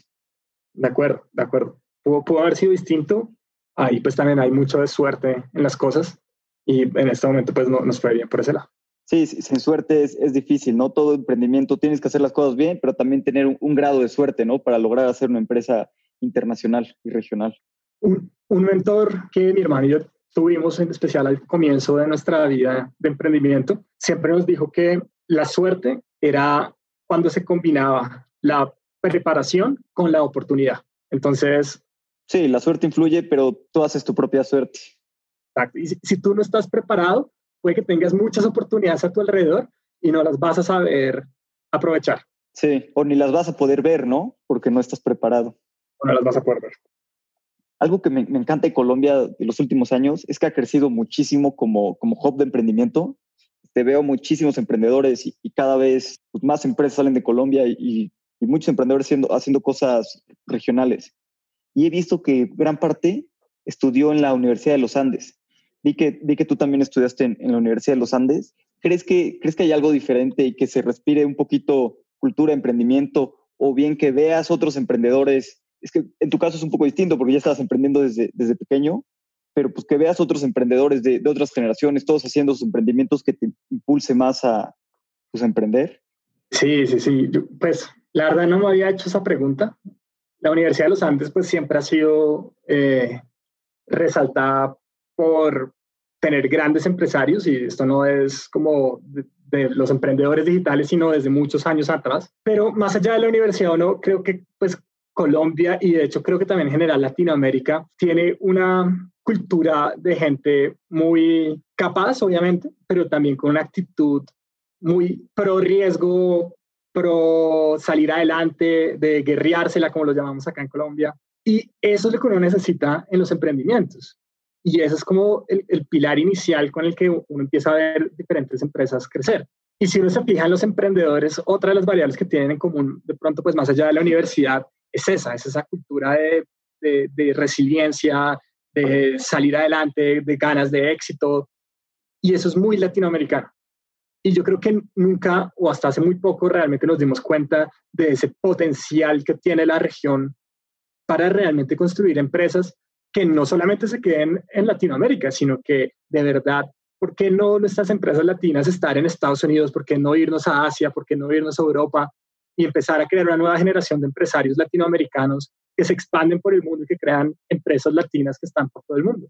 De acuerdo, de acuerdo. Pudo, pudo haber sido distinto. Ahí pues también hay mucho de suerte en las cosas y en este momento pues no nos fue bien por ese lado. Sí, sin suerte es, es, difícil, ¿no? Todo emprendimiento tienes que hacer las cosas bien, pero también tener un, un grado de suerte, ¿no? Para lograr hacer una empresa internacional y regional. Un, un mentor que mi hermano y yo tuvimos en especial al comienzo de nuestra vida de emprendimiento, siempre nos dijo que la suerte era cuando se combinaba la preparación con la oportunidad. Entonces... Sí, la suerte influye, pero tú haces tu propia suerte. Exacto. Y si, tú no estás preparado, puede que tengas muchas oportunidades a tu alrededor y no las vas a saber aprovechar. Sí, o ni las vas a poder ver, ¿no? Porque no estás preparado. O no las vas a poder ver algo que me, encanta de Colombia de los últimos años es que ha crecido muchísimo como, como hub de emprendimiento. este, veo muchísimos emprendedores y, cada vez pues, más empresas salen de Colombia y, muchos emprendedores haciendo, haciendo cosas regionales. Y he visto que gran parte estudió en la Universidad de los Andes. Vi que, vi que tú también estudiaste en, la Universidad de los Andes. ¿Crees que, ¿Crees que hay algo diferente y que se respire un poquito cultura, emprendimiento, o bien que veas otros emprendedores? Es que en tu caso es un poco distinto porque ya estabas emprendiendo desde, desde pequeño, pero pues que veas otros emprendedores de, de otras generaciones, todos haciendo sus emprendimientos que te impulse más a, pues, emprender. Sí, sí, sí. pues la verdad no me había hecho esa pregunta. La Universidad de los Andes pues siempre ha sido eh, resaltada por tener grandes empresarios y esto no es como de, de, los emprendedores digitales, sino desde muchos años atrás. Pero más allá de la universidad no, creo que pues Colombia y de hecho creo que también en general Latinoamérica tiene una cultura de gente muy capaz, obviamente, pero también con una actitud muy pro riesgo, pro salir adelante, de guerreársela, como lo llamamos acá en Colombia. Y eso es lo que uno necesita en los emprendimientos. Y ese es como el, el pilar inicial con el que uno empieza a ver diferentes empresas crecer. Y si uno se fija en los emprendedores, otra de las variables que tienen en común, de pronto, pues más allá de la universidad, es esa, es esa cultura de, de, resiliencia, de salir adelante, de ganas de éxito. Y eso es muy latinoamericano. Y yo creo que nunca o hasta hace muy poco realmente nos dimos cuenta de ese potencial que tiene la región para realmente construir empresas que no solamente se queden en Latinoamérica, sino que de verdad, ¿por qué no nuestras empresas latinas estar en Estados Unidos? ¿Por qué no irnos a Asia? ¿Por qué no irnos a Europa? Y empezar a crear una nueva generación de empresarios latinoamericanos que se expanden por el mundo y que crean empresas latinas que están por todo el mundo.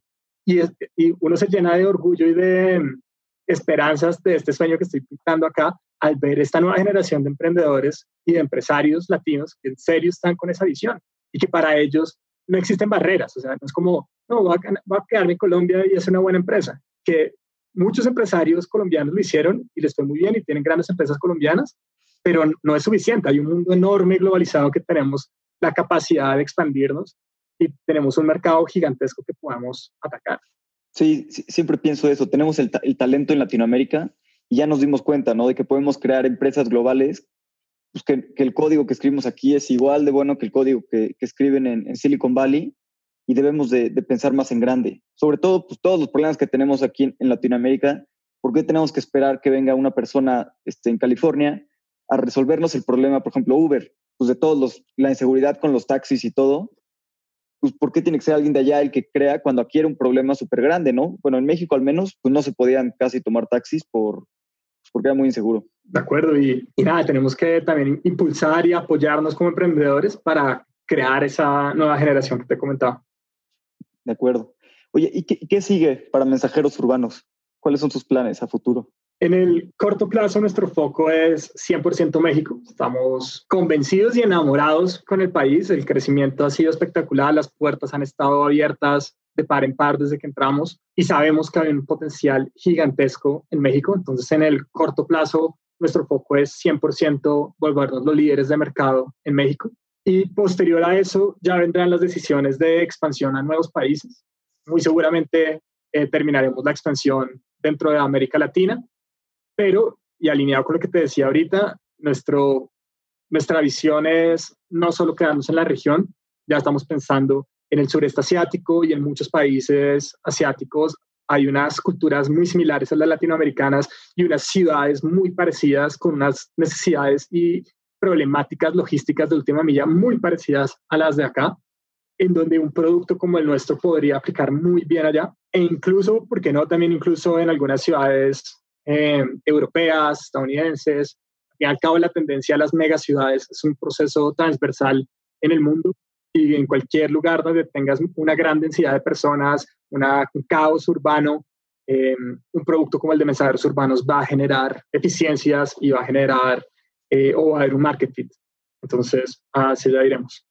Y, y uno se llena de orgullo y de mm, esperanzas de este sueño que estoy pintando acá al ver esta nueva generación de emprendedores y de empresarios latinos que en serio están con esa visión y que para ellos no existen barreras. O sea, no es como, no, voy a, a quedarme en Colombia y es una buena empresa. Que muchos empresarios colombianos lo hicieron y les fue muy bien y tienen grandes empresas colombianas, pero no es suficiente. Hay un mundo enorme globalizado que tenemos la capacidad de expandirnos y tenemos un mercado gigantesco que podamos atacar. Sí, siempre pienso eso. Tenemos el, talento en Latinoamérica y ya nos dimos cuenta, ¿no? De que podemos crear empresas globales, pues que, el código que escribimos aquí es igual de bueno que el código que, escriben en, Silicon Valley y debemos de, pensar más en grande. Sobre todo, pues todos los problemas que tenemos aquí en, Latinoamérica, ¿por qué tenemos que esperar que venga una persona este, en California a resolvernos el problema, por ejemplo, Uber? pues de todos los, la inseguridad con los taxis y todo, pues ¿por qué tiene que ser alguien de allá el que crea cuando aquí era un problema súper grande, no? Bueno, en México al menos, pues no se podían casi tomar taxis por, pues, porque era muy inseguro. De acuerdo, y, y nada, tenemos que también impulsar y apoyarnos como emprendedores para crear esa nueva generación que te comentaba. De acuerdo. Oye, ¿y qué, qué sigue para mensajeros urbanos? ¿Cuáles son sus planes a futuro? En el corto plazo, nuestro foco es 100% México. Estamos convencidos y enamorados con el país. El crecimiento ha sido espectacular. Las puertas han estado abiertas de par en par desde que entramos y sabemos que hay un potencial gigantesco en México. Entonces, en el corto plazo, nuestro foco es 100% volvernos los líderes de mercado en México. Y posterior a eso, ya vendrán las decisiones de expansión a nuevos países. Muy seguramente eh, terminaremos la expansión dentro de América Latina pero, y alineado con lo que te decía ahorita, nuestro, nuestra visión es no solo quedarnos en la región, ya estamos pensando en el sureste asiático y en muchos países asiáticos hay unas culturas muy similares a las latinoamericanas y unas ciudades muy parecidas con unas necesidades y problemáticas logísticas de última milla muy parecidas a las de acá, en donde un producto como el nuestro podría aplicar muy bien allá e incluso, ¿por qué no? También incluso en algunas ciudades eh, europeas, estadounidenses. Y al cabo la tendencia a las megaciudades es un proceso transversal en el mundo y en cualquier lugar donde tengas una gran densidad de personas, una, un caos urbano, eh, un producto como el de mensajeros urbanos va a generar eficiencias y va a generar eh, o va a haber un marketing. Entonces, así ya iremos.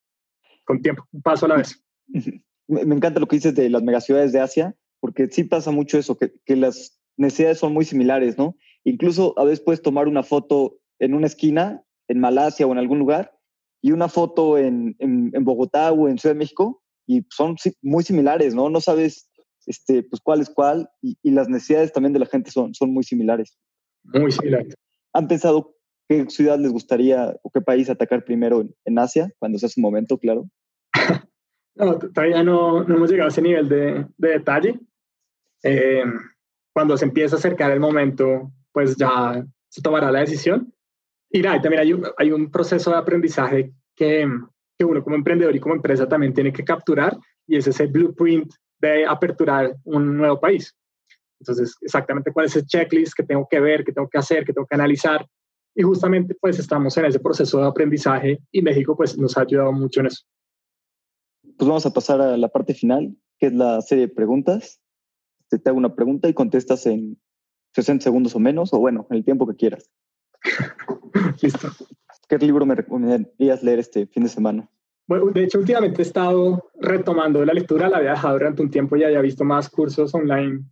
Con tiempo, un paso a la vez. Me, encanta lo que dices de las megaciudades de Asia, porque sí pasa mucho eso, que, que las necesidades son muy similares, ¿no? Incluso a veces puedes tomar una foto en una esquina, en Malasia o en algún lugar, y una foto en, en, Bogotá o en Ciudad de México, y son muy similares, ¿no? No sabes este, pues, cuál es cuál, y, las necesidades también de la gente son, son muy similares. Muy similar. ¿Han pensado qué ciudad les gustaría o qué país atacar primero en, Asia, cuando sea su momento, claro? no, todavía no, no, hemos llegado a ese nivel de, de detalle. Eh, cuando se empieza a acercar el momento, pues ya se tomará la decisión. Y nada, también hay un, hay un proceso de aprendizaje que, que uno como emprendedor y como empresa también tiene que capturar y es ese blueprint de aperturar un nuevo país. Entonces, exactamente cuál es el checklist que tengo que ver, que tengo que hacer, que tengo que analizar. Y justamente pues estamos en ese proceso de aprendizaje y México pues nos ha ayudado mucho en eso. Pues vamos a pasar a la parte final, que es la serie de preguntas. Te, te hago una pregunta y contestas en 60 segundos o menos, o bueno, en el tiempo que quieras. Listo. ¿Qué libro me recomendarías leer este fin de semana? Bueno, de hecho, últimamente he estado retomando la lectura, la había dejado durante un tiempo, ya había visto más cursos online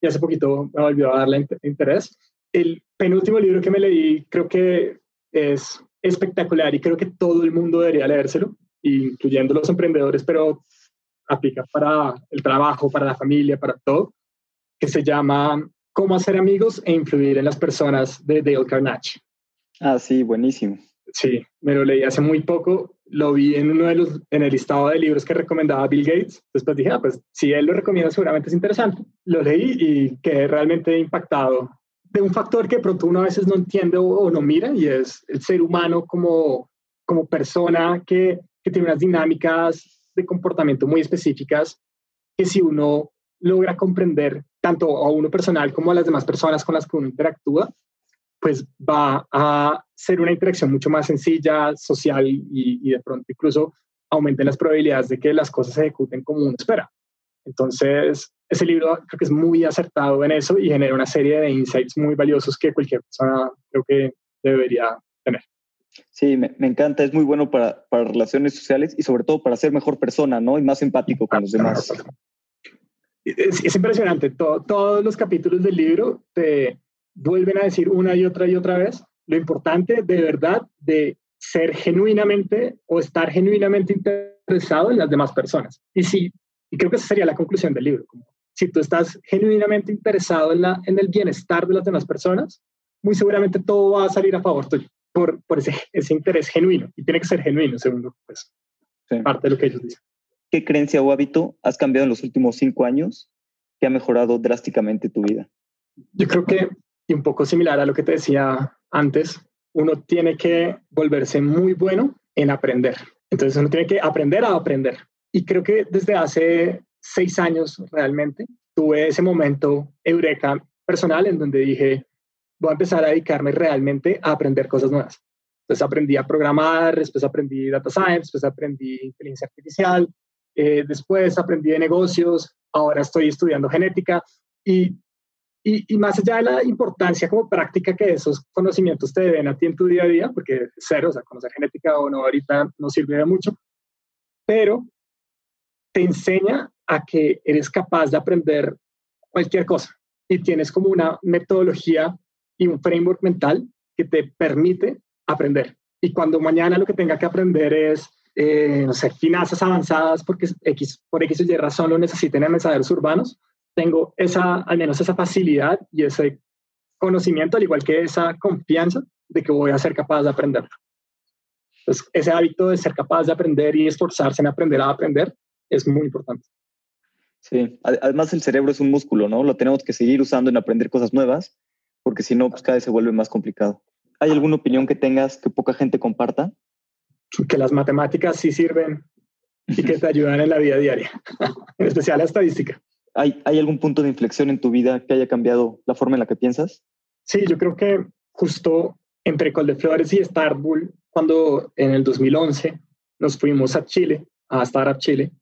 y hace poquito me volvió a darle interés. El penúltimo libro que me leí creo que es espectacular y creo que todo el mundo debería leérselo, incluyendo los emprendedores, pero aplica para el trabajo, para la familia, para todo, que se llama Cómo hacer amigos e influir en las personas de Dale Carnage. Ah, sí, buenísimo. Sí, me lo leí hace muy poco, lo vi en uno de los, en el listado de libros que recomendaba Bill Gates, después dije, ah, pues si él lo recomienda seguramente es interesante. Lo leí y quedé realmente impactado de un factor que pronto uno a veces no entiende o, no mira y es el ser humano como, como persona que, que tiene unas dinámicas de comportamiento muy específicas que si uno logra comprender tanto a uno personal como a las demás personas con las que uno interactúa, pues va a ser una interacción mucho más sencilla, social y, de pronto incluso aumenten las probabilidades de que las cosas se ejecuten como uno espera. Entonces, ese libro creo que es muy acertado en eso y genera una serie de insights muy valiosos que cualquier persona creo que debería tener. Sí, me, encanta, es muy bueno para, para, relaciones sociales y sobre todo para ser mejor persona, ¿no? Y más empático con los demás. Es, impresionante, todos los capítulos del libro te vuelven a decir una y otra y otra vez lo importante de verdad de ser genuinamente o estar genuinamente interesado en las demás personas. Y sí, y creo que esa sería la conclusión del libro. Si tú estás genuinamente interesado en, la, en el bienestar de las demás personas, muy seguramente todo va a salir a favor tuyo por, por ese, ese interés genuino. Y tiene que ser genuino, según pues, parte de lo que ellos dicen. ¿Qué creencia o hábito has cambiado en los últimos cinco años que ha mejorado drásticamente tu vida? Yo creo que un poco similar a lo que te decía antes, uno tiene que volverse muy bueno en aprender. Entonces uno tiene que aprender a aprender. Y creo que desde hace seis años realmente tuve ese momento eureka personal en donde dije, voy a empezar a dedicarme realmente a aprender cosas nuevas. Entonces aprendí a programar, después aprendí data science, después aprendí inteligencia artificial, eh, después aprendí de negocios, ahora estoy estudiando genética y y, más allá de la importancia como práctica que esos conocimientos te den a ti en tu día a día, porque cero, o sea, conocer genética o no ahorita no sirve de mucho, pero te enseña a que eres capaz de aprender cualquier cosa y tienes como una metodología y un framework mental que te permite aprender. Y cuando mañana lo que tenga que aprender es, eh, no sé, finanzas avanzadas porque X, por X o Y razón lo necesiten en mensajeros urbanos, tengo esa, al menos esa facilidad y ese conocimiento, al igual que esa confianza de que voy a ser capaz de aprender. Entonces, ese hábito de ser capaz de aprender y esforzarse en aprender a aprender es muy importante. Sí, además el cerebro es un músculo, ¿no? Lo tenemos que seguir usando en aprender cosas nuevas, porque si no, pues cada vez se vuelve más complicado. ¿Hay alguna opinión que tengas que poca gente comparta? Que las matemáticas sí sirven y que te ayudan en la vida diaria, en especial la estadística. ¿Hay, algún punto de inflexión en tu vida que haya cambiado la forma en la que piensas? Sí, yo creo que justo entre Flores y Starbull, cuando en el 2011 nos fuimos a Chile, a Startup Chile,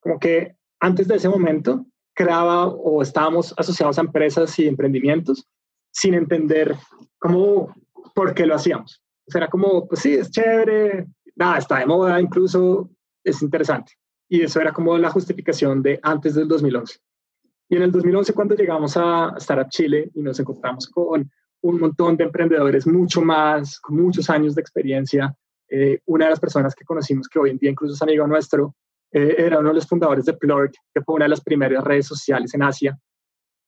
como que antes de ese momento creaba o estábamos asociados a empresas y emprendimientos sin entender cómo, por qué lo hacíamos. Era como, pues sí, es chévere, nada, está de moda, incluso es interesante. Y eso era como la justificación de antes del 2011. Y en el 2011, cuando llegamos a Startup Chile y nos encontramos con un montón de emprendedores mucho más, con muchos años de experiencia, eh, una de las personas que conocimos, que hoy en día incluso es amigo nuestro, eh, era uno de los fundadores de Plurk, que fue una de las primeras redes sociales en Asia.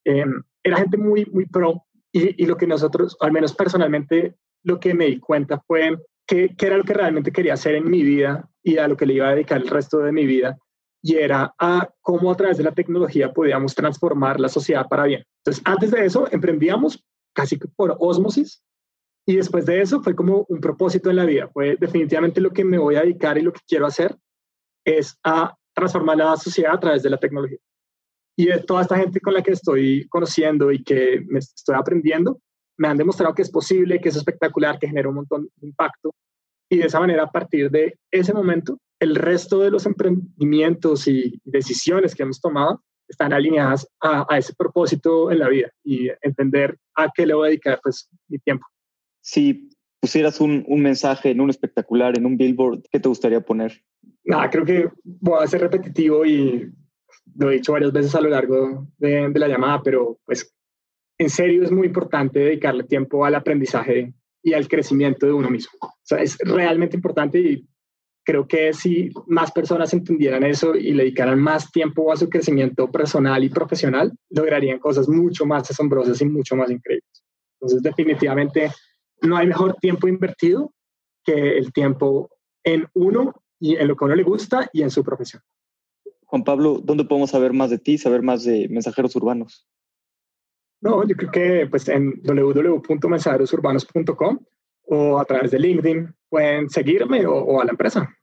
Em, era gente muy, muy pro Y, lo que nosotros, al menos personalmente, lo que me di cuenta fue que, que, era lo que realmente quería hacer en mi vida y a lo que le iba a dedicar el resto de mi vida, y era a cómo a través de la tecnología podíamos transformar la sociedad para bien. Entonces, antes de eso, emprendíamos casi por osmosis, y después de eso fue como un propósito en la vida. Fue definitivamente lo que me voy a dedicar y lo que quiero hacer es a transformar la sociedad a través de la tecnología. Y de toda esta gente con la que estoy conociendo y que me estoy aprendiendo, me han demostrado que es posible, que es espectacular, que genera un montón de impacto. Y de esa manera, a partir de ese momento, el resto de los emprendimientos y decisiones que hemos tomado están alineadas a, a ese propósito en la vida y entender a qué le voy a dedicar pues, mi tiempo si pusieras un, un, mensaje en un espectacular, en un billboard, ¿qué te gustaría poner? Nada, creo que voy a ser repetitivo y lo he dicho varias veces a lo largo de, de la llamada, pero pues en serio es muy importante dedicarle tiempo al aprendizaje y al crecimiento de uno mismo. O sea, es realmente importante y creo que si más personas entendieran eso y le dedicaran más tiempo a su crecimiento personal y profesional, lograrían cosas mucho más asombrosas y mucho más increíbles. Entonces, definitivamente no hay mejor tiempo invertido que el tiempo en uno y en lo que a uno le gusta y en su profesión. Juan Pablo, ¿dónde podemos saber más de ti, saber más de mensajeros urbanos? No, yo creo que pues en www.mensajerosurbanos.com o a través de LinkedIn pueden seguirme o, a la empresa.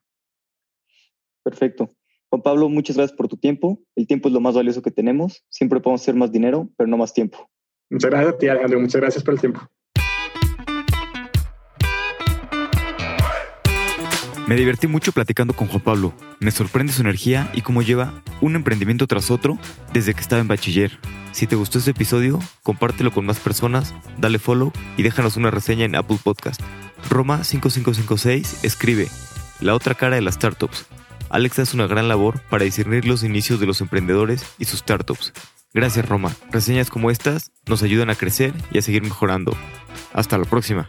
Perfecto. Juan Pablo, muchas gracias por tu tiempo. El tiempo es lo más valioso que tenemos. Siempre podemos hacer más dinero, pero no más tiempo. Muchas gracias a ti, Alejandro. Muchas gracias por el tiempo. Me divertí mucho platicando con Juan Pablo. Me sorprende su energía y cómo lleva un emprendimiento tras otro desde que estaba en bachiller. Si te gustó este episodio, compártelo con más personas, dale follow y déjanos una reseña en Apple Podcast. Roma5556 escribe La otra cara de las startups. Alex hace una gran labor para discernir los inicios de los emprendedores y sus startups. Gracias Roma. Reseñas como estas nos ayudan a crecer y a seguir mejorando. Hasta la próxima.